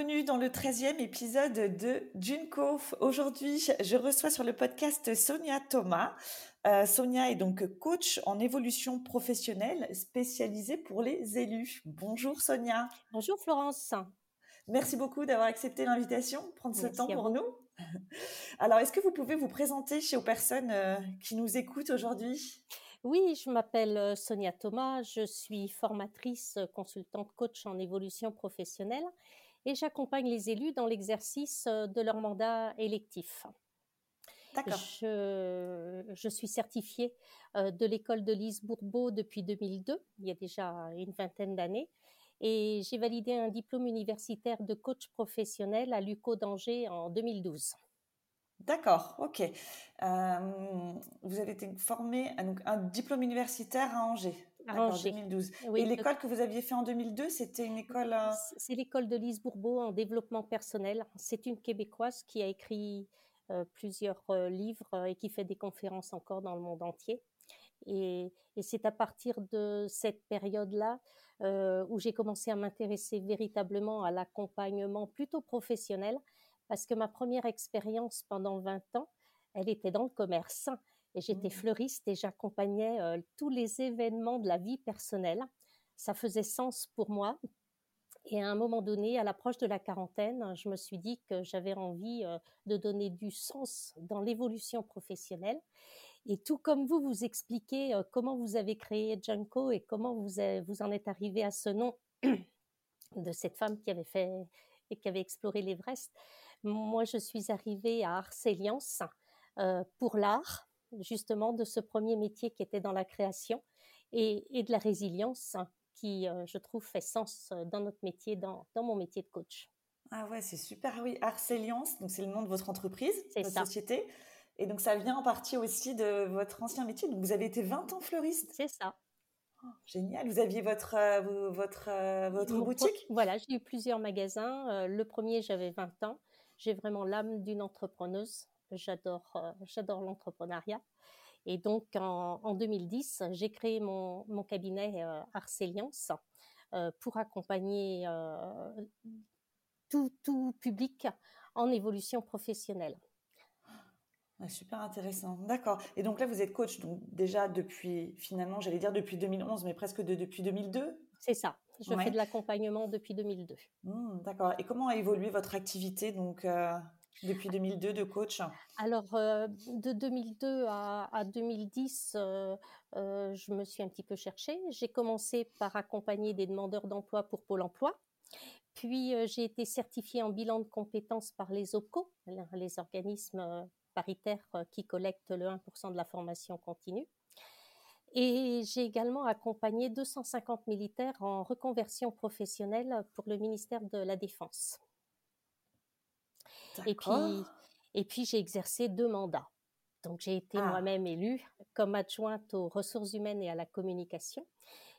Bienvenue dans le 13e épisode de Junko. Aujourd'hui, je reçois sur le podcast Sonia Thomas. Euh, Sonia est donc coach en évolution professionnelle spécialisée pour les élus. Bonjour Sonia. Bonjour Florence. Merci beaucoup d'avoir accepté l'invitation, prendre ce temps pour nous. Alors, est-ce que vous pouvez vous présenter chez aux personnes euh, qui nous écoutent aujourd'hui? Oui, je m'appelle euh, Sonia Thomas, je suis formatrice, consultante coach en évolution professionnelle et j'accompagne les élus dans l'exercice euh, de leur mandat électif. D'accord. Je, je, suis certifiée de l'école de Lise Bourbeau depuis 2002, il y a déjà une vingtaine d'années, et j'ai validé un diplôme universitaire de coach professionnel à l'UCO d'Angers en 2012. D'accord, ok. Euh, vous avez été formé à un diplôme universitaire à Angers. À Angers. 2012. Et l'école que vous aviez fait en 2002, c'était une école. Euh c'est l'école de Lise Bourbeau en développement personnel. C'est une québécoise qui a écrit euh, plusieurs livres et qui fait des conférences encore dans le monde entier. Et, et c'est à partir de cette période-là euh, où j'ai commencé à m'intéresser véritablement à l'accompagnement plutôt professionnel, parce que ma première expérience pendant 20 ans, elle était dans le commerce. Et j'étais mmh. fleuriste et j'accompagnais euh, tous les événements de la vie personnelle. Ça faisait sens pour moi. Et à un moment donné, à l'approche de la quarantaine, je me suis dit que j'avais envie euh, de donner du sens dans l'évolution professionnelle. Et tout comme vous, vous expliquez euh, comment vous avez créé Junko et comment vous, vous en êtes arrivé à ce nom de cette femme qui avait fait et qui avait exploré l'Everest. Moi, je suis arrivée à Arceliance euh, pour l'art, justement, de ce premier métier qui était dans la création et, et de la résilience qui, euh, je trouve, fait sens dans notre métier, dans, dans mon métier de coach. Ah ouais, c'est super. Oui, Arceliance, donc c'est le nom de votre entreprise, votre ça. société. Et donc, ça vient en partie aussi de votre ancien métier. Donc, vous avez été 20 ans fleuriste. C'est ça. Oh, génial. Vous aviez votre, euh, votre, euh, votre boutique? Voilà, j'ai eu plusieurs magasins. Euh, le premier, j'avais 20 ans. J'ai vraiment l'âme d'une entrepreneuse. J'adore, j'adore l'entrepreneuriat. Et donc, en, 2010, j'ai créé mon, mon cabinet Arceliance pour accompagner tout, tout public en évolution professionnelle super intéressant. D'accord. Et donc là, vous êtes coach donc déjà depuis, finalement, j'allais dire depuis 2011, mais presque depuis 2002 C'est ça. Je fais de l'accompagnement depuis 2002. Mmh, d'accord. Et comment a évolué votre activité donc euh, depuis 2002 de coach? Alors, euh, de 2002 à, 2010, euh, je me suis un petit peu cherchée. J'ai commencé par accompagner des demandeurs d'emploi pour Pôle emploi. Puis, j'ai été certifiée en bilan de compétences par les OPCO, les organismes paritaire euh, qui collecte le 1% de la formation continue. Et j'ai également accompagné 250 militaires en reconversion professionnelle pour le ministère de la Défense. Et puis, et puis j'ai exercé deux mandats. Donc j'ai été ah. moi-même élue comme adjointe aux ressources humaines et à la communication.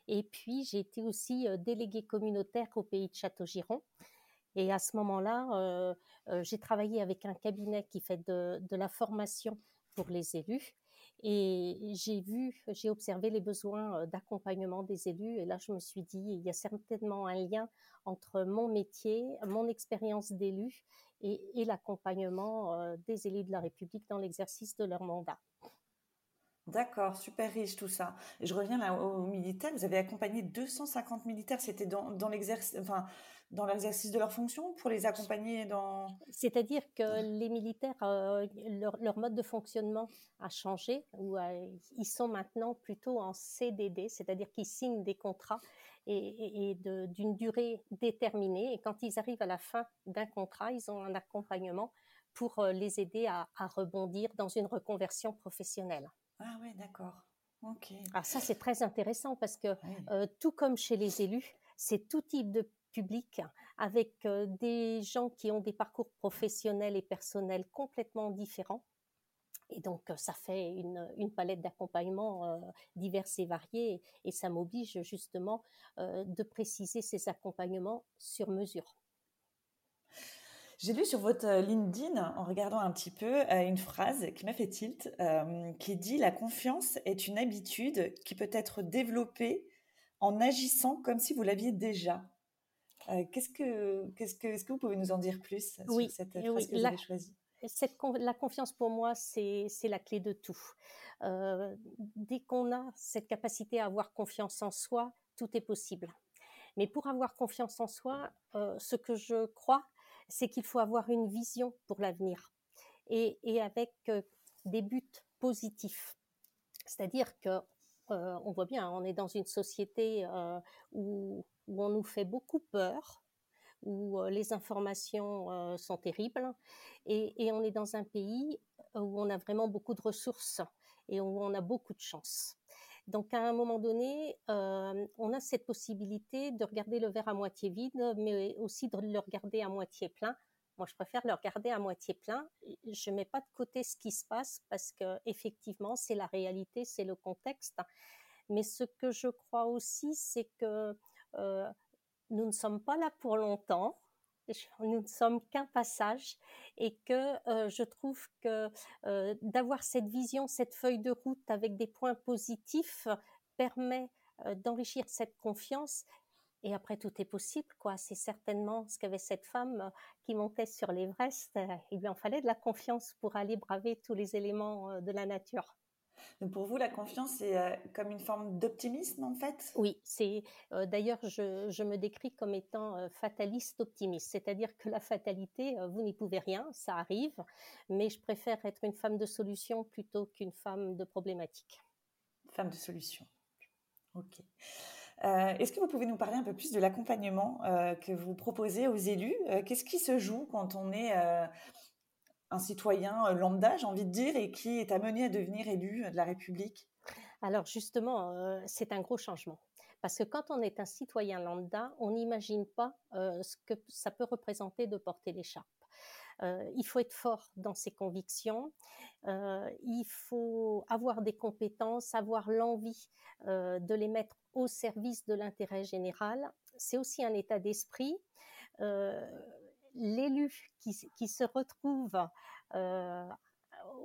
Et puis j'ai été aussi euh, déléguée communautaire au pays de Château-Giron. Et à ce moment-là, euh, euh, j'ai travaillé avec un cabinet qui fait de, de la formation pour les élus. Et j'ai vu, j'ai observé les besoins d'accompagnement des élus. Et là, je me suis dit, il y a certainement un lien entre mon métier, mon expérience d'élu et, et l'accompagnement euh, des élus de la République dans l'exercice de leur mandat. D'accord, super riche tout ça. Je reviens là aux militaires. Vous avez accompagné 250 militaires. C'était dans, dans l'exercice, enfin, dans l'exercice de leur fonction pour les accompagner dans? C'est-à-dire que les militaires, euh, leur, mode de fonctionnement a changé. Ou ils sont maintenant plutôt en CDD, c'est-à-dire qu'ils signent des contrats et, d'une durée déterminée. Et quand ils arrivent à la fin d'un contrat, ils ont un accompagnement pour euh, les aider à, à rebondir dans une reconversion professionnelle. Ah oui, d'accord. Ok. Alors ça, c'est très intéressant parce que euh, tout comme chez les élus, c'est tout type de public avec des gens qui ont des parcours professionnels et personnels complètement différents. Et donc, ça fait une, palette d'accompagnement diverses et variés et ça m'oblige justement de préciser ces accompagnements sur mesure. J'ai lu sur votre LinkedIn, en regardant un petit peu, une phrase qui m'a fait tilt, qui dit La confiance est une habitude qui peut être développée en agissant comme si vous l'aviez déjà. qu'est-ce que, qu'est-ce que, est-ce que vous pouvez nous en dire plus sur cette phrase que vous avez choisie? La confiance pour moi, c'est la clé de tout. Euh, dès qu'on a cette capacité à avoir confiance en soi, tout est possible. Mais pour avoir confiance en soi, euh, ce que je crois, c'est qu'il faut avoir une vision pour l'avenir et, avec euh, des buts positifs. C'est-à-dire que on voit bien, on est dans une société où, où, on nous fait beaucoup peur, où les informations sont terribles et, on est dans un pays où on a vraiment beaucoup de ressources et où on a beaucoup de chance. Donc à un moment donné, on a cette possibilité de regarder le verre à moitié vide, mais aussi de le regarder à moitié plein. Moi, je préfère le regarder à moitié plein. Je mets pas de côté ce qui se passe parce que effectivement, c'est la réalité, c'est le contexte. Mais ce que je crois aussi, c'est que nous ne sommes pas là pour longtemps. Nous ne sommes qu'un passage et que euh, je trouve que euh, d'avoir cette vision, cette feuille de route avec des points positifs permet euh, d'enrichir cette confiance. Et après, tout est possible, quoi. C'est certainement ce qu'avait cette femme qui montait sur l'Everest. Il lui en fallait de la confiance pour aller braver tous les éléments de la nature. Donc pour vous, la confiance, c'est euh, comme une forme d'optimisme en fait? Oui, c'est euh, d'ailleurs, je, me décris comme étant euh, fataliste optimiste, c'est-à-dire que la fatalité, vous n'y pouvez rien, ça arrive, mais je préfère être une femme de solution plutôt qu'une femme de problématique. Femme de solution. Ok. Est-ce que vous pouvez nous parler un peu plus de l'accompagnement que vous proposez aux élus? Qu'est-ce qui se joue quand on est un citoyen euh, lambda, j'ai envie de dire, et qui est amené à devenir élu de la République Alors justement, euh, c'est un gros changement. Parce que quand on est un citoyen lambda, on n'imagine pas euh, ce que ça peut représenter de porter l'écharpe. il faut être fort dans ses convictions, il faut avoir des compétences, avoir l'envie de les mettre au service de l'intérêt général. C'est aussi un état d'esprit l'élu qui, se retrouve euh,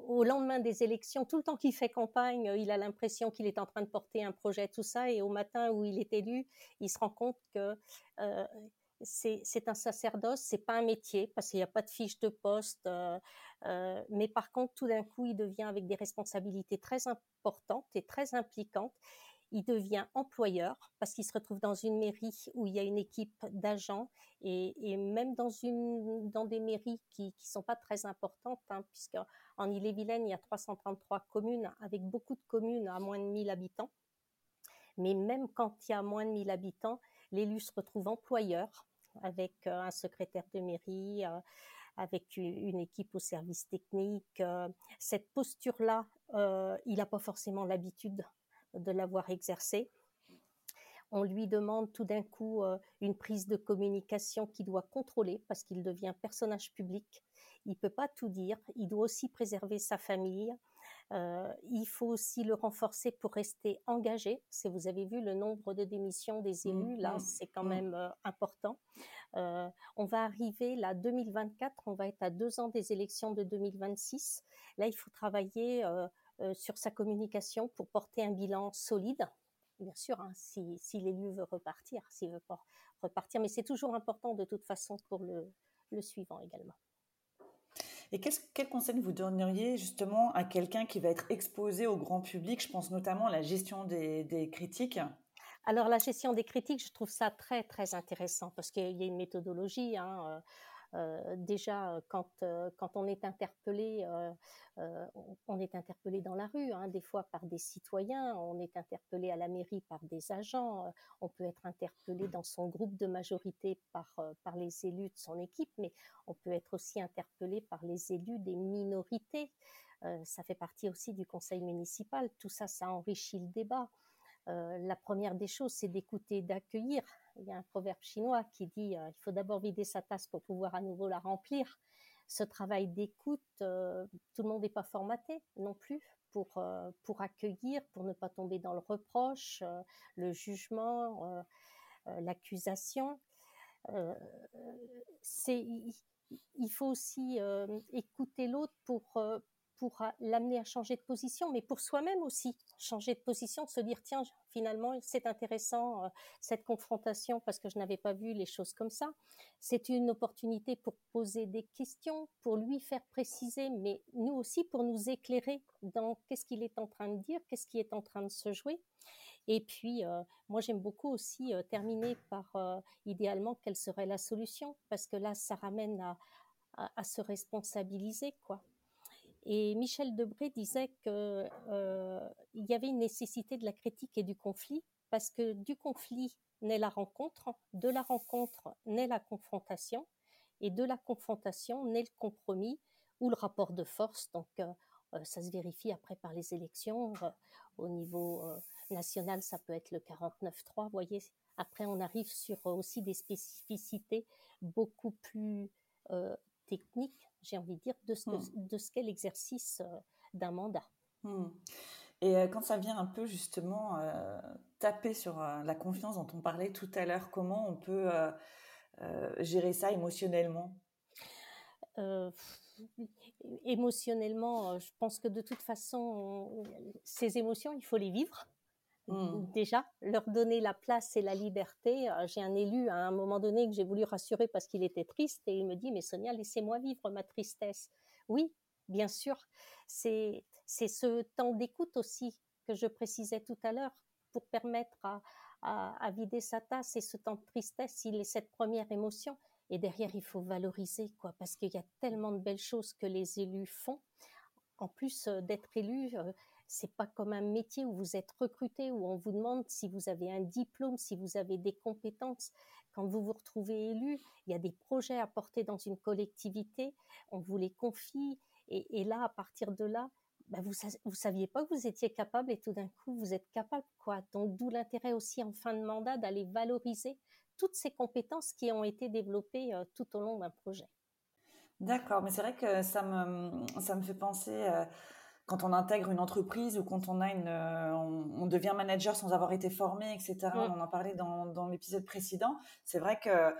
au lendemain des élections, tout le temps qu'il fait campagne, il a l'impression qu'il est en train de porter un projet, tout ça, et au matin où il est élu, il se rend compte que euh, c'est un sacerdoce, c'est pas un métier parce qu'il n'y a pas de fiche de poste. Euh, mais par contre, tout d'un coup, il devient avec des responsabilités très importantes et très impliquantes il devient employeur parce qu'il se retrouve dans une mairie où il y a une équipe d'agents et, même dans, une, dans des mairies qui ne sont pas très importantes, hein, puisque en Ille-et-Vilaine, il y a 333 communes avec beaucoup de communes à moins de 1000 habitants. Mais même quand il y a moins de 1000 habitants, l'élu se retrouve employeur avec euh, un secrétaire de mairie, euh, avec une équipe au service technique. Euh, cette posture-là, il n'a pas forcément l'habitude de l'avoir exercé. On lui demande tout d'un coup euh, une prise de communication qu'il doit contrôler parce qu'il devient personnage public. Il peut pas tout dire. Il doit aussi préserver sa famille. Euh, il faut aussi le renforcer pour rester engagé. Si vous avez vu le nombre de démissions des mmh, élus, là, mmh, c'est quand mmh. même euh, important. on va arriver là 2024, on va être à deux ans des élections de 2026. Là, il faut travailler sur sa communication pour porter un bilan solide. Bien sûr, hein, si, l'élu veut repartir, s'il veut pas repartir, mais c'est toujours important de toute façon pour le, suivant également. Et quel, conseil vous donneriez justement à quelqu'un qui va être exposé au grand public? Je pense notamment à la gestion des, critiques. Alors la gestion des critiques, je trouve ça très très intéressant parce qu'il y a une méthodologie. Hein, euh, euh, déjà, euh, quand, euh, quand on est interpellé, on est interpellé dans la rue, hein, des fois par des citoyens, on est interpellé à la mairie par des agents, on peut être interpellé dans son groupe de majorité par, par les élus de son équipe, mais on peut être aussi interpellé par les élus des minorités. ça fait partie aussi du conseil municipal. Tout ça, ça enrichit le débat. la première des choses, c'est d'écouter, d'accueillir. Il y a un proverbe chinois qui dit il faut d'abord vider sa tasse pour pouvoir à nouveau la remplir. Ce travail d'écoute, tout le monde n'est pas formaté non plus pour, pour accueillir, pour ne pas tomber dans le reproche, le jugement, l'accusation. il faut aussi écouter l'autre pour pour l'amener à changer de position, mais pour soi-même aussi, changer de position, se dire, tiens, finalement, c'est intéressant, euh, cette confrontation, parce que je n'avais pas vu les choses comme ça. C'est une opportunité pour poser des questions, pour lui faire préciser, mais nous aussi pour nous éclairer dans qu'est-ce qu'il est en train de dire, qu'est-ce qui est en train de se jouer. Et puis, euh, moi, j'aime beaucoup aussi euh, terminer par, idéalement, quelle serait la solution, parce que là, ça ramène à, à, se responsabiliser, quoi. Et Michel Debré disait qu'il euh, y avait une nécessité de la critique et du conflit, parce que du conflit naît la rencontre, de la rencontre naît la confrontation, et de la confrontation naît le compromis ou le rapport de force. Donc, euh, euh, ça se vérifie après par les élections. au niveau national, ça peut être le 49-3. Vous voyez, après, on arrive sur aussi des spécificités beaucoup plus techniques j'ai envie de dire, de ce, hmm. de ce qu'est l'exercice euh, d'un mandat. Hmm. Et euh, quand ça vient un peu justement euh, taper sur la confiance dont on parlait tout à l'heure, comment on peut gérer ça émotionnellement? Émotionnellement, je pense que de toute façon, ces émotions, il faut les vivre. Mmh. déjà, leur donner la place et la liberté. Euh, j'ai un élu à un moment donné que j'ai voulu rassurer parce qu'il était triste et il me dit, mais Sonia, laissez-moi vivre ma tristesse. Oui, bien sûr, c'est ce temps d'écoute aussi que je précisais tout à l'heure pour permettre à, à, vider sa tasse et ce temps de tristesse, il est cette première émotion. Et derrière, il faut valoriser, quoi, parce qu'il y a tellement de belles choses que les élus font. En plus euh, d'être élus, euh, c'est pas comme un métier où vous êtes recruté, où on vous demande si vous avez un diplôme, si vous avez des compétences. Quand vous vous retrouvez élu, il y a des projets à porter dans une collectivité, on vous les confie, et, là, à partir de là, bah, vous vous saviez pas que vous étiez capable et tout d'un coup vous êtes capable quoi. Donc d'où l'intérêt aussi en fin de mandat d'aller valoriser toutes ces compétences qui ont été développées euh, tout au long d'un projet. D'accord, mais c'est vrai que ça me ça me fait penser euh, quand on intègre une entreprise ou quand on a une, euh, on, devient manager sans avoir été formé, etc. On en parlait dans, dans l'épisode précédent. C'est vrai que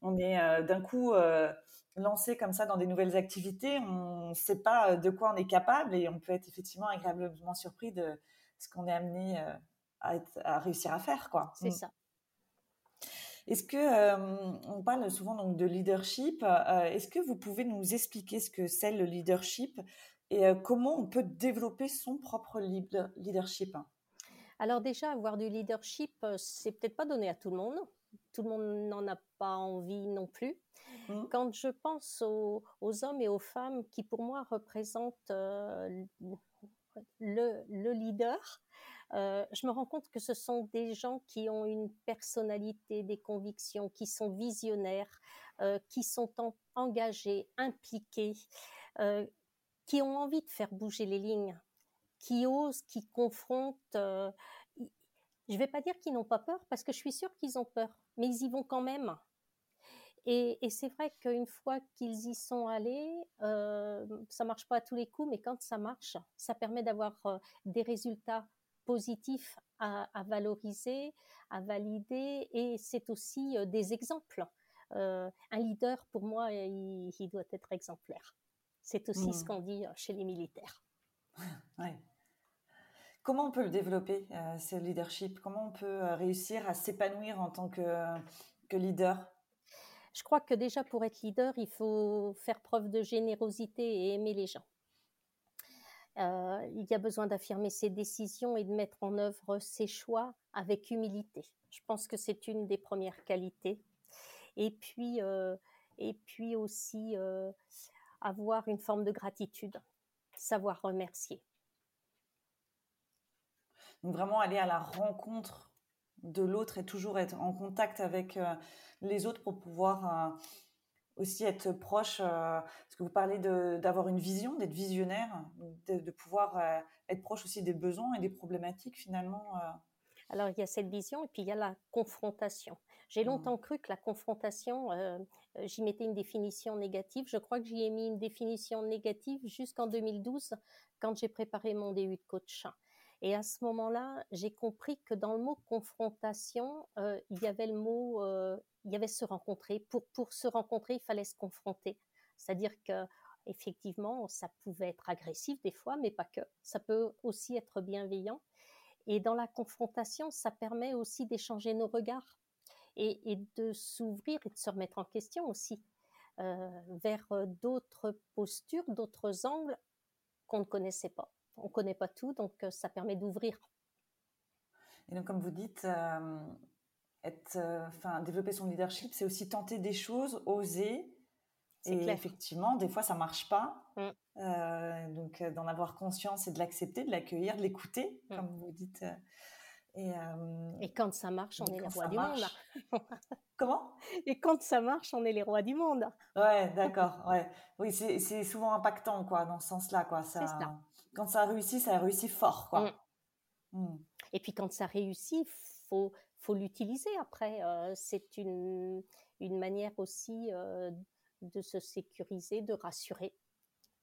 on est euh, d'un coup euh, lancé comme ça dans des nouvelles activités. On ne sait pas de quoi on est capable et on peut être effectivement agréablement surpris de ce qu'on est amené à, à, réussir à faire, quoi. C'est mm. ça. Est-ce que on parle souvent donc de leadership Est-ce que vous pouvez nous expliquer ce que c'est le leadership? Et euh, comment on peut développer son propre leadership Alors déjà, avoir du leadership, euh, c'est peut-être pas donné à tout le monde. Tout le monde n'en a pas envie non plus. Mmh. Quand je pense aux, hommes et aux femmes qui, pour moi, représentent euh, le, le, leader, je me rends compte que ce sont des gens qui ont une personnalité, des convictions, qui sont visionnaires, qui sont engagés, impliqués, qui ont envie de faire bouger les lignes, qui osent, qui confrontent. Euh, je ne vais pas dire qu'ils n'ont pas peur, parce que je suis sûre qu'ils ont peur, mais ils y vont quand même. Et, c'est vrai qu'une fois qu'ils y sont allés, euh, ça marche pas à tous les coups, mais quand ça marche, ça permet d'avoir euh, des résultats positifs à, valoriser, à valider, et c'est aussi euh, des exemples. un leader, pour moi, il doit être exemplaire. C'est aussi ce mmh. qu'on dit euh, chez les militaires. Comment on peut le développer, euh, ce leadership? Comment on peut euh, réussir à s'épanouir en tant que, leader? Je crois que déjà pour être leader, il faut faire preuve de générosité et aimer les gens. il y a besoin d'affirmer ses décisions et de mettre en œuvre ses choix avec humilité. Je pense que c'est une des premières qualités. Et puis, et puis aussi avoir une forme de gratitude, savoir remercier. Donc vraiment aller à la rencontre de l'autre et toujours être en contact avec euh, les autres pour pouvoir euh, aussi être proche, euh, parce que vous parlez d'avoir une vision, d'être visionnaire, de, pouvoir être proche aussi des besoins et des problématiques finalement. Alors, il y a cette vision et puis il y a la confrontation. J'ai mmh. longtemps cru que la confrontation, euh, euh, j'y mettais une définition négative. Je crois que j'y ai mis une définition négative jusqu'en 2012, quand j'ai préparé mon DU de coach. Et à ce moment-là, j'ai compris que dans le mot confrontation, euh, il y avait le mot, il y avait se rencontrer. Pour, pour se rencontrer, il fallait se confronter. C'est-à-dire que effectivement, ça pouvait être agressif des fois, mais pas que. Ça peut aussi être bienveillant. Et dans la confrontation, ça permet aussi d'échanger nos regards et, de s'ouvrir et de se remettre en question aussi euh, vers euh, d'autres postures, d'autres angles qu'on ne connaissait pas. On ne connaît pas tout, donc euh, ça permet d'ouvrir. Et donc, comme vous dites, être, enfin, développer son leadership, c'est aussi tenter des choses, oser, et effectivement, des fois, ça marche pas. Euh, donc, d'en avoir conscience et de l'accepter, de l'accueillir, de l'écouter, mmh. comme vous dites. Euh, et, quand ça marche, on est les rois du monde. Comment? Et quand ça marche, on est les rois du monde. Ouais, d'accord. Ouais. Oui, c'est souvent impactant, quoi, dans ce sens-là, quoi. Ça, ça, Quand ça réussit, ça réussit fort, quoi. Mmh. Et puis, quand ça réussit, faut faut l'utiliser après. c'est une une manière aussi de se sécuriser, de rassurer.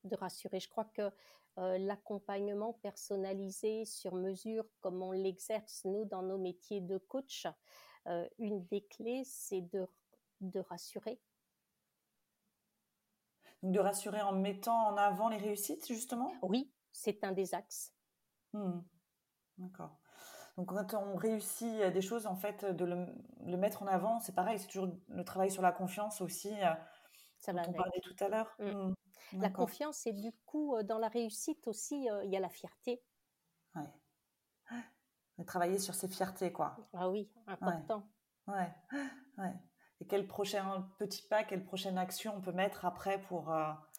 De rassurer. Je crois que euh, l'accompagnement personnalisé sur mesure, comme on l'exerce nous dans nos métiers de coach, euh, une des clés, c'est de, de rassurer. De rassurer en mettant en avant les réussites, justement? Oui, c'est un des axes. Hmm. D'accord. Donc quand on réussit des choses, en fait, de le, le mettre en avant, c'est pareil, c'est toujours le travail sur la confiance aussi. Euh, ça va. On parlait tout à l'heure. Mmh. Mmh. La confiance et du coup dans la réussite aussi, il y a la fierté. Ouais. Travailler sur ses fiertés, quoi. Ah oui, important. Ouais. ouais. Et quel prochain petit pas, quelle prochaine action on peut mettre après pour.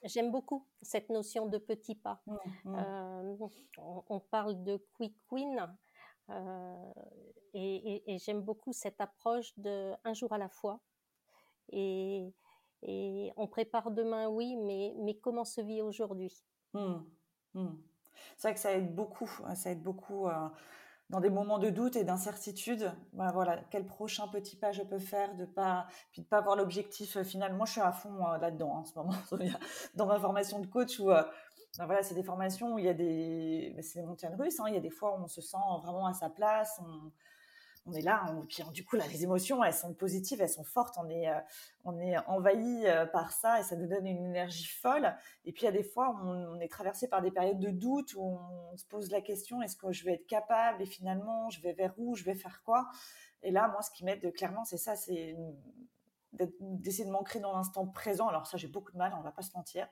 J'aime beaucoup cette notion de petit pas. Mmh, on, parle de quick win. et, et j'aime beaucoup cette approche de un jour à la fois. Et, et on prépare demain, oui, mais, mais comment se vit aujourd'hui? Mmh, mmh. C'est vrai que ça aide beaucoup, hein, ça aide beaucoup euh, dans des moments de doute et d'incertitude. Voilà, quel prochain petit pas je peux faire, de pas, puis de pas avoir l'objectif euh, final. Moi, je suis à fond euh, là-dedans hein, en ce moment, dans ma formation de coach où ben voilà, c'est des formations où il y a des, ben, c'est des montagnes russes. Hein, il y a des fois où on se sent vraiment à sa place. On est là, on, puis du coup, là, les émotions, elles sont positives, elles sont fortes, on est, euh, on est envahi euh, par ça et ça nous donne une énergie folle. Et puis, il y a des fois, on, est traversé par des périodes de doute où on, se pose la question est-ce que je vais être capable Et finalement, je vais vers où Je vais faire quoi? Et là, moi, ce qui m'aide clairement, c'est ça c'est d'essayer de m'ancrer dans l'instant présent. Alors, ça, j'ai beaucoup de mal, on va pas se mentir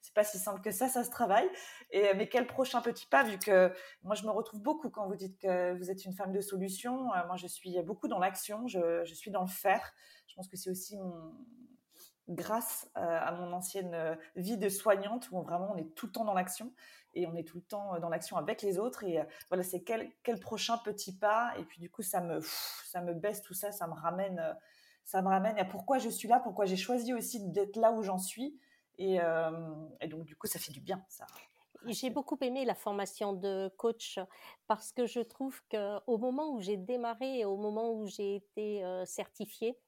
c'est pas si simple que ça, ça se travaille. Et mais quel prochain petit pas vu que moi je me retrouve beaucoup quand vous dites que vous êtes une femme de solution. Euh, moi je suis beaucoup dans l'action, je, je, suis dans le faire. Je pense que c'est aussi mon, grâce euh, à mon ancienne euh, vie de soignante où vraiment on est tout le temps dans l'action et on est tout le temps dans l'action avec les autres et voilà c'est quel, quel prochain petit pas et puis du coup ça me ça me baisse tout ça ça me ramène ça me ramène à pourquoi je suis là pourquoi j'ai choisi aussi d'être là où j'en suis euh, et, donc, du coup, ça fait du bien, ça. J'ai beaucoup aimé la formation de coach parce que je trouve qu'au moment où j'ai démarré et au moment où j'ai été euh, certifiée,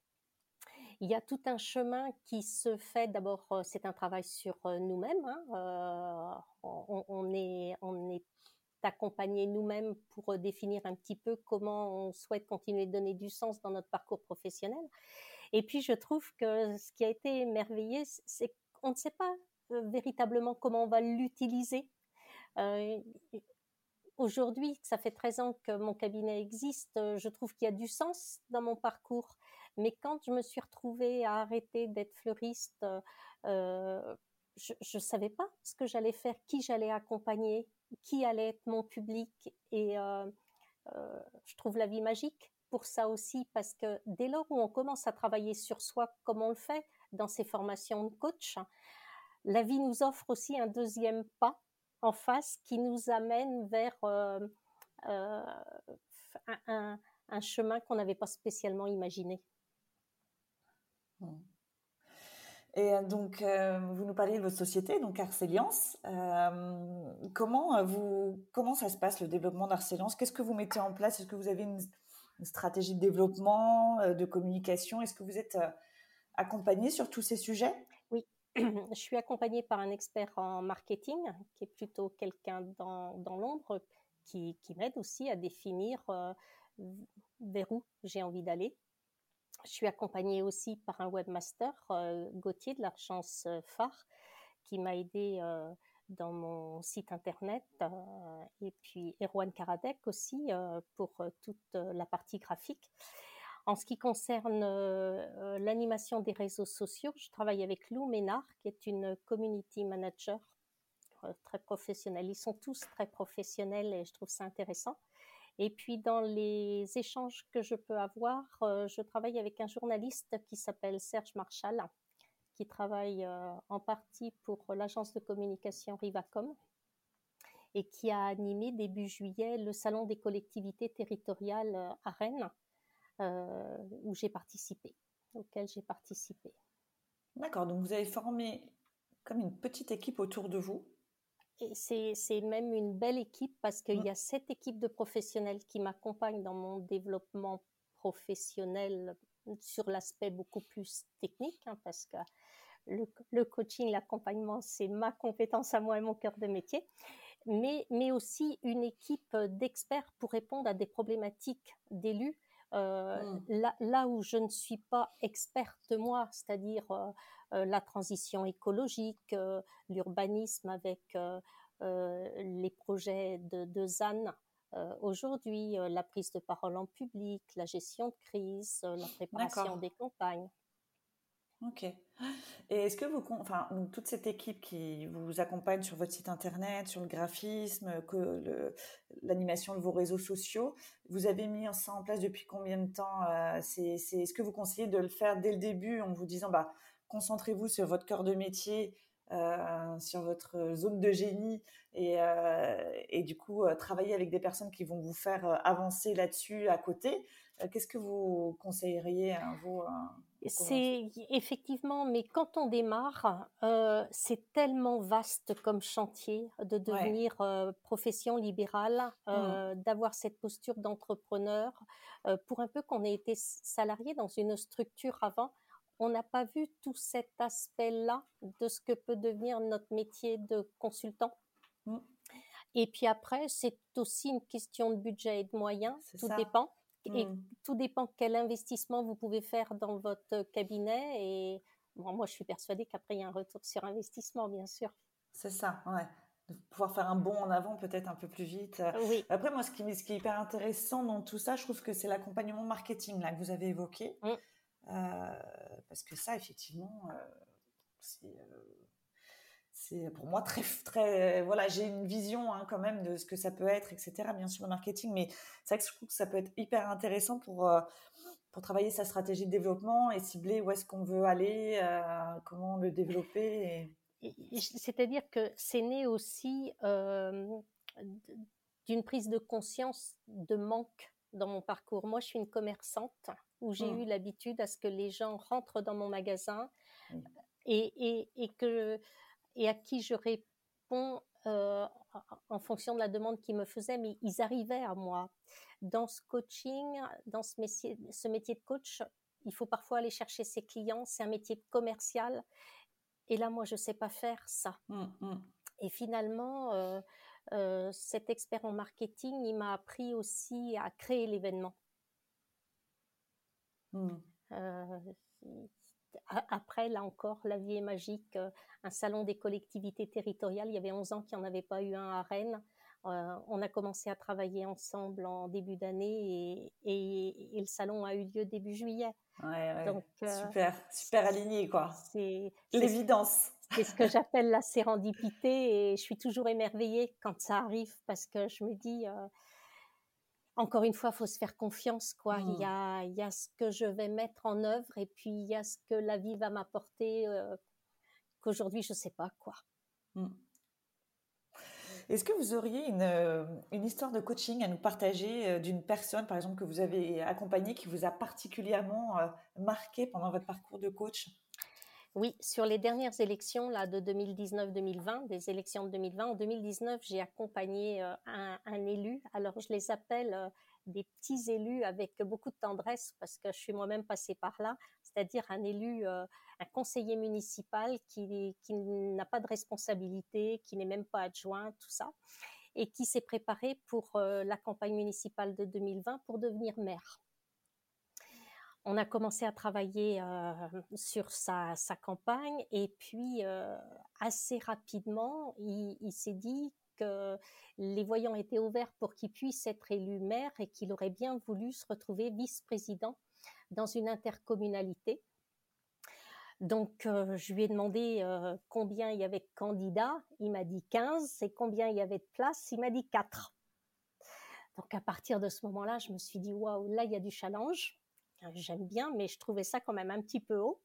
il y a tout un chemin qui se fait. D'abord, euh, c'est un travail sur nous-mêmes. Hein. on, est, on est accompagné nous-mêmes pour définir un petit peu comment on souhaite continuer de donner du sens dans notre parcours professionnel. Et puis, je trouve que ce qui a été merveilleux, c'est on ne sait pas euh, véritablement comment on va l'utiliser. Euh, aujourd'hui, ça fait 13 ans que mon cabinet existe, euh, je trouve qu'il y a du sens dans mon parcours. Mais quand je me suis retrouvée à arrêter d'être fleuriste, je ne savais pas ce que j'allais faire, qui j'allais accompagner, qui allait être mon public. Et je trouve la vie magique pour ça aussi, parce que dès lors où on commence à travailler sur soi comme on le fait, dans ces formations de coach. La vie nous offre aussi un deuxième pas en face qui nous amène vers euh, euh, un, chemin qu'on n'avait pas spécialement imaginé. Et donc, vous nous parlez de votre société, donc Arceliance. comment, vous, comment ça se passe le développement d'Arceliance? Qu'est-ce que vous mettez en place? Est-ce que vous avez une, stratégie de développement, de communication? Est-ce que vous êtes accompagné sur tous ces sujets? Oui, je suis accompagnée par un expert en marketing qui est plutôt quelqu'un dans, dans l'ombre qui, qui m'aide aussi à définir vers où j'ai envie d'aller. Je suis accompagnée aussi par un webmaster, euh, Gauthier de l'Argence euh, Phare, qui m'a aidé euh, dans mon site internet, et puis Erwan Karadec aussi pour toute la partie graphique. En ce qui concerne l'animation des réseaux sociaux, je travaille avec Lou Ménard, qui est une community manager très professionnelle. Ils sont tous très professionnels et je trouve ça intéressant. Et puis dans les échanges que je peux avoir, euh, je travaille avec un journaliste qui s'appelle Serge Marchal, qui travaille euh, en partie pour l'agence de communication Rivacom et qui a animé début juillet le salon des collectivités territoriales euh, à Rennes, où j'ai participé, auquel j'ai participé. D'accord, donc vous avez formé comme une petite équipe autour de vous c'est même une belle équipe parce qu'il mmh. y a cette équipe de professionnels qui m'accompagnent dans mon développement professionnel sur l'aspect beaucoup plus technique, hein, parce que le, coaching, l'accompagnement, c'est ma compétence à moi et mon cœur de métier, mais, mais aussi une équipe d'experts pour répondre à des problématiques d'élus. Euh, mmh. là, là, où je ne suis pas experte moi, c'est-à-dire euh, euh, la transition écologique, euh, l'urbanisme avec les projets de, de ZAN. Aujourd'hui, la prise de parole en public, la gestion de crise, la préparation des campagnes. Ok. Et est-ce que vous, enfin, toute cette équipe qui vous accompagne sur votre site internet, sur le graphisme, que l'animation de vos réseaux sociaux, vous avez mis ça en place depuis combien de temps C'est, est-ce que vous conseillez de le faire dès le début en vous disant, bah, concentrez-vous sur votre cœur de métier, euh, sur votre zone de génie et, euh, et du coup euh, travailler avec des personnes qui vont vous faire avancer là-dessus à côté. Qu'est-ce que vous conseilleriez à vous C'est effectivement, mais quand on démarre, c'est tellement vaste comme chantier de devenir profession libérale, mmh. d'avoir cette posture d'entrepreneur. pour un peu qu'on ait été salarié dans une structure avant, on n'a pas vu tout cet aspect-là de ce que peut devenir notre métier de consultant. Mm. Et puis après, c'est aussi une question de budget et de moyens. Tout dépend. Et mm. tout dépend quel investissement vous pouvez faire dans votre cabinet. Et moi, je suis persuadée qu'après, il y a un retour sur investissement, bien sûr. C'est ça, ouais. De pouvoir faire un bond en avant peut-être un peu plus vite. Oui. Après, moi, ce qui, ce qui est hyper intéressant dans tout ça, je trouve que c'est l'accompagnement marketing là, que vous avez évoqué. Mm. Euh, parce que ça, effectivement, euh, euh, c'est pour moi très très voilà j'ai une vision hein, quand même de ce que ça peut être etc bien sûr le marketing mais c'est vrai que je trouve que ça peut être hyper intéressant pour pour travailler sa stratégie de développement et cibler où est-ce qu'on veut aller comment le développer c'est-à-dire que c'est né aussi d'une prise de conscience de manque dans mon parcours moi je suis une commerçante où j'ai mmh. eu l'habitude à ce que les gens rentrent dans mon magasin et, et, que, et à qui je réponds euh, en fonction de la demande qu'ils me faisaient, mais ils arrivaient à moi. Dans ce coaching, dans ce métier, ce métier de coach, il faut parfois aller chercher ses clients, c'est un métier commercial. Et là, moi, je ne sais pas faire ça. Mmh, mmh. Et finalement, euh, euh, cet expert en marketing, il m'a appris aussi à créer l'événement. Mmh. Euh, après, là encore, la vie est magique. Euh, un salon des collectivités territoriales, il y avait 11 ans qu'il n'y en avait pas eu un à Rennes. Euh, on a commencé à travailler ensemble en début d'année et, le salon a eu lieu début juillet. Donc, super, super aligné, quoi. C'est l'évidence. C'est ce que j'appelle la sérendipité et je suis toujours émerveillée quand ça arrive parce que je me dis, encore une fois, faut se faire confiance, quoi. Il, y mmh. a, il y a ce que je vais mettre en œuvre et puis il y a ce que la vie va m'apporter euh, qu'aujourd'hui je sais pas, quoi. Mmh. Est-ce que vous auriez une, euh, une, histoire de coaching à nous partager euh, d'une personne, par exemple, que vous avez accompagnée, qui vous a particulièrement marqué pendant votre parcours de coach? Oui, sur les dernières élections là, de 2019-2020, des élections de 2020, en 2019, j'ai accompagné euh, un, élu. Alors, je les appelle euh, des petits élus avec beaucoup de tendresse parce que je suis moi-même passée par là, c'est-à-dire un élu, euh, un conseiller municipal qui, qui n'a pas de responsabilité, qui n'est même pas adjoint, tout ça, et qui s'est préparé pour la campagne municipale de 2020 pour devenir maire on a commencé à travailler sur sa, campagne et puis assez rapidement, il, s'est dit que les voyants étaient ouverts pour qu'il puisse être élu maire et qu'il aurait bien voulu se retrouver vice-président dans une intercommunalité. Donc, je lui ai demandé combien il y avait de candidats. Il m'a dit 15. Et combien il y avait de places? Il m'a dit 4. Donc, à partir de ce moment-là, je me suis dit, waouh, là, il y a du challenge j'aime bien, mais je trouvais ça quand même un petit peu haut.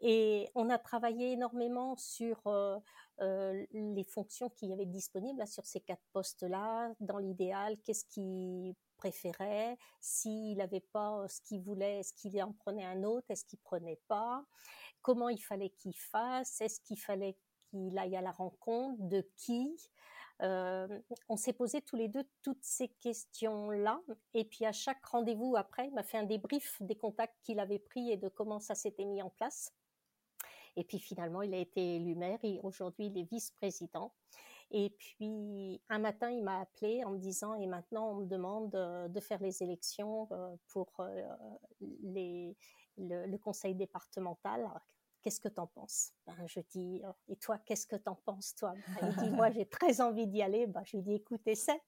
Et on a travaillé énormément sur euh, euh, les fonctions qu'il y avait disponibles sur ces quatre postes-là. Dans l'idéal, qu'est-ce qu'il préférait S'il n'avait pas ce qu'il voulait, est-ce qu'il en prenait un autre Est-ce qu'il prenait pas Comment il fallait qu'il fasse Est-ce qu'il fallait qu'il aille à la rencontre De qui euh, on s'est posé tous les deux toutes ces questions-là. Et puis à chaque rendez-vous après, il m'a fait un débrief des contacts qu'il avait pris et de comment ça s'était mis en place. Et puis finalement, il a été élu maire et aujourd'hui, il est vice-président. Et puis un matin, il m'a appelé en me disant et maintenant on me demande euh, de faire les élections euh, pour le, le, conseil départemental qu'est-ce que t'en penses? Ben, Je dis, «Oh, et toi, qu'est-ce que t'en penses, toi? Ben, Il dit, moi, j'ai très envie d'y aller. Ben, je lui dis, écoute, essaie.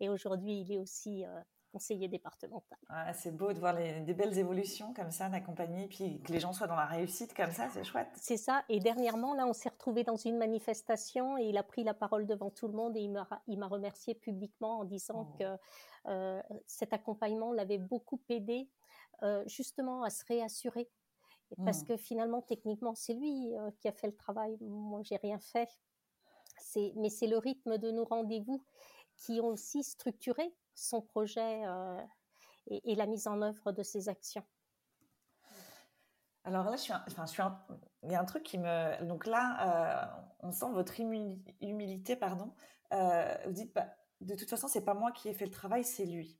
Et aujourd'hui, il est aussi euh, conseiller départemental. c'est beau de voir des belles évolutions comme ça, d'accompagner, puis que les gens soient dans la réussite comme ça, c'est chouette. C'est ça. Et dernièrement, là, on s'est retrouvé dans une manifestation et il a pris la parole devant tout le monde et il m'a remercié publiquement en disant oh. que euh, cet accompagnement l'avait beaucoup aidé euh, justement à se réassurer parce mmh. que finalement, techniquement, c'est lui euh, qui a fait le travail. Moi, j'ai rien fait. mais c'est le rythme de nos rendez-vous qui ont aussi structuré son projet euh, et, la mise en œuvre de ses actions. Alors là, je suis, enfin, je suis il y a un truc qui me, donc là, euh, on sent votre humilité, pardon. vous dites, bah, de toute façon, c'est pas moi qui ai fait le travail, c'est lui.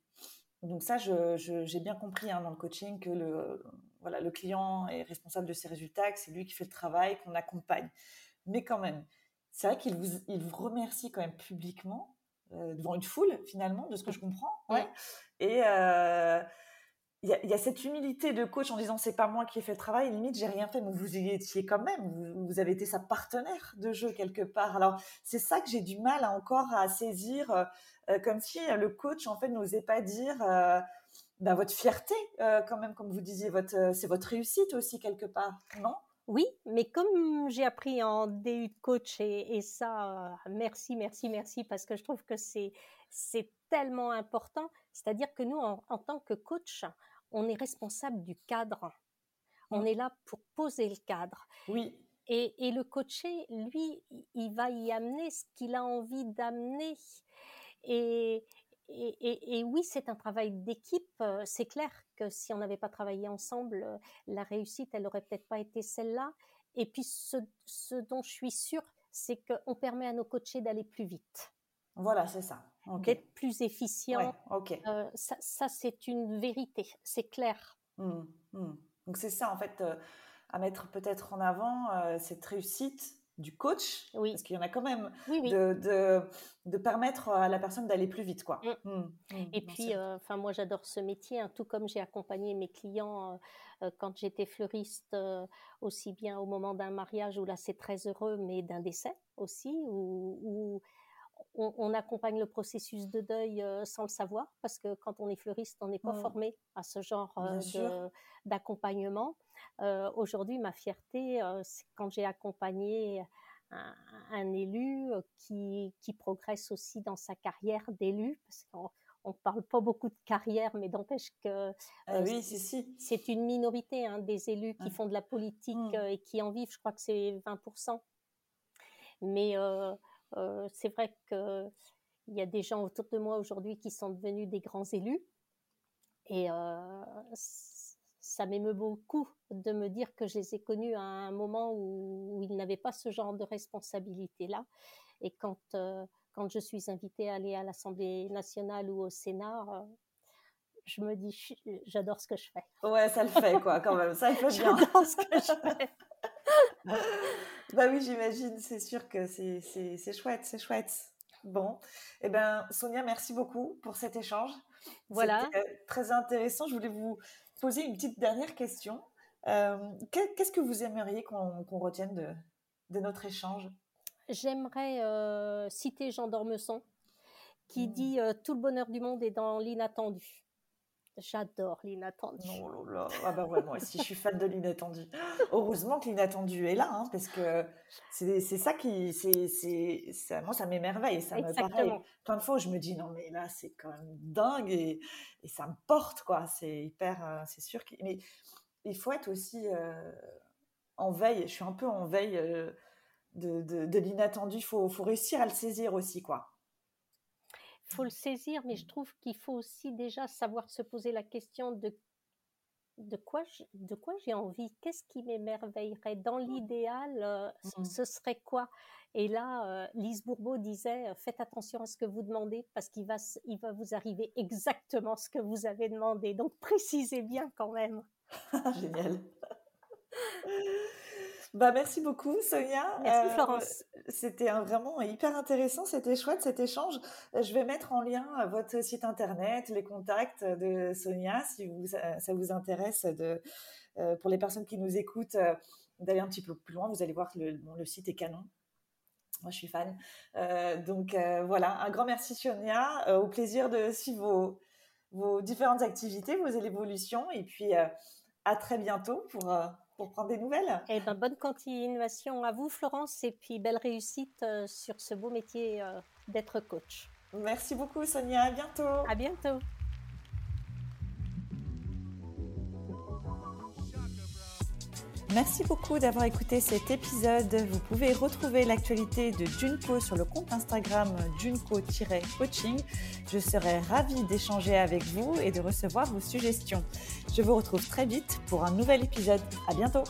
Donc ça, j'ai bien compris hein, dans le coaching que le, voilà, le client est responsable de ses résultats, que c'est lui qui fait le travail, qu'on accompagne. Mais quand même, c'est vrai qu'il vous, il vous remercie quand même publiquement euh, devant une foule finalement, de ce que je comprends. Ouais. Et euh, il y, a cette humilité de coach en disant c'est pas moi qui ai fait le travail, limite j'ai rien fait, mais vous y étiez quand même, vous, vous avez été sa partenaire de jeu quelque part. Alors c'est ça que j'ai du mal encore à saisir, euh, comme si le coach en fait n'osait pas dire bah, votre fierté, euh, quand même, comme vous disiez, votre, euh, c'est votre réussite aussi quelque part, non? Oui, mais comme j'ai appris en DU de coach et, ça, euh, merci, merci, merci, parce que je trouve que c'est, c'est tellement important. C'est-à-dire que nous, en, tant que coach, on est responsable du cadre. On mmh. est là pour poser le cadre. Oui. Et, et le coaché, lui, il va y amener ce qu'il a envie d'amener. Et, et, oui, c'est un travail d'équipe. Euh, c'est clair que si on n'avait pas travaillé ensemble, euh, la réussite, elle aurait peut-être pas été celle-là. Et puis, ce, dont je suis sûre, c'est qu'on permet à nos coachés d'aller plus vite. Voilà, c'est ça. D'être plus efficient. Euh, ça, c'est une vérité, c'est clair. Mmh, mmh. Donc, c'est ça, en fait, à mettre peut-être en avant cette réussite du coach, oui. parce qu'il y en a quand même, De, de, permettre à la personne d'aller plus vite. Quoi. Mm. Mm. Mm. Et puis, euh, enfin moi j'adore ce métier, hein, tout comme j'ai accompagné mes clients euh, euh, quand j'étais fleuriste, aussi bien au moment d'un mariage où là c'est très heureux, mais d'un décès aussi, où, on, accompagne le processus de deuil sans le savoir, parce que quand on est fleuriste, on n'est pas formé à ce genre d'accompagnement. Euh, aujourd'hui, ma fierté, euh, c'est quand j'ai accompagné un, élu euh, qui, qui, progresse aussi dans sa carrière d'élu, parce qu'on ne parle pas beaucoup de carrière, mais d'empêche que ah oui, si. c'est une minorité hein, des élus qui font de la politique mmh. et qui en vivent. Je crois que c'est 20%. Mais c'est vrai qu'il y a des gens autour de moi aujourd'hui qui sont devenus des grands élus. Et ça m'émeut beaucoup de me dire que je les ai connus à un moment où, ils n'avaient pas ce genre de responsabilité-là. Et quand, quand je suis invitée à aller à l'Assemblée nationale ou au Sénat, je me dis, j'adore ce que je fais. Ouais, ça le fait, quoi, quand même. Ça, il faut bien. J'adore ce que je fais. bah oui, j'imagine. C'est sûr que c'est chouette, c'est chouette. Bon, eh ben, Sonia, merci beaucoup pour cet échange. Voilà. Très intéressant. Je voulais vous poser une petite dernière question. Euh, qu'est-ce que vous aimeriez qu'on retienne de, de, notre échange? J'aimerais euh, citer Jean d'Ormesson qui mmh. dit euh, Tout le bonheur du monde est dans l'inattendu. J'adore l'inattendu. Oh là là. Ah bah ouais, moi aussi, je suis fan de l'inattendu. Heureusement que l'inattendu est là, hein, parce que c'est ça qui, c'est, ça, moi, ça m'émerveille. Ça me paraît plein de fois je me dis non mais là c'est quand même dingue et, et ça me porte quoi. C'est hyper, euh, c'est sûr. mais il faut être aussi euh, en veille. Je suis un peu en veille euh, de, de, de l'inattendu. Il faut, faut réussir à le saisir aussi quoi faut le saisir, mais je trouve qu'il faut aussi déjà savoir se poser la question de de quoi de quoi j'ai envie, qu'est-ce qui m'émerveillerait? Dans l'idéal, euh, mmh. ce serait quoi? Et là, euh, Lise Bourbeau disait euh, faites attention à ce que vous demandez parce qu'il va il va vous arriver exactement ce que vous avez demandé. Donc précisez bien quand même. Génial. Bah, merci beaucoup, Sonia. Merci, euh, Florence. C'était vraiment hyper intéressant. C'était chouette cet échange. Je vais mettre en lien votre site internet, les contacts de Sonia, si vous, ça vous intéresse de, euh, pour les personnes qui nous écoutent, euh, d'aller un petit peu plus loin. Vous allez voir que le, le site est canon. Moi, je suis fan. donc voilà, un grand merci, Sonia. au plaisir de suivre vos, vos différentes activités, vos évolutions. Et puis, à très bientôt pour pour prendre des nouvelles. Eh ben, bonne continuation à vous, Florence, et puis belle réussite euh, sur ce beau métier euh, d'être coach. Merci beaucoup, Sonia. À bientôt. À bientôt. Merci beaucoup d'avoir écouté cet épisode. Vous pouvez retrouver l'actualité de Junko sur le compte Instagram junko-coaching. Je serai ravie d'échanger avec vous et de recevoir vos suggestions. Je vous retrouve très vite pour un nouvel épisode. À bientôt!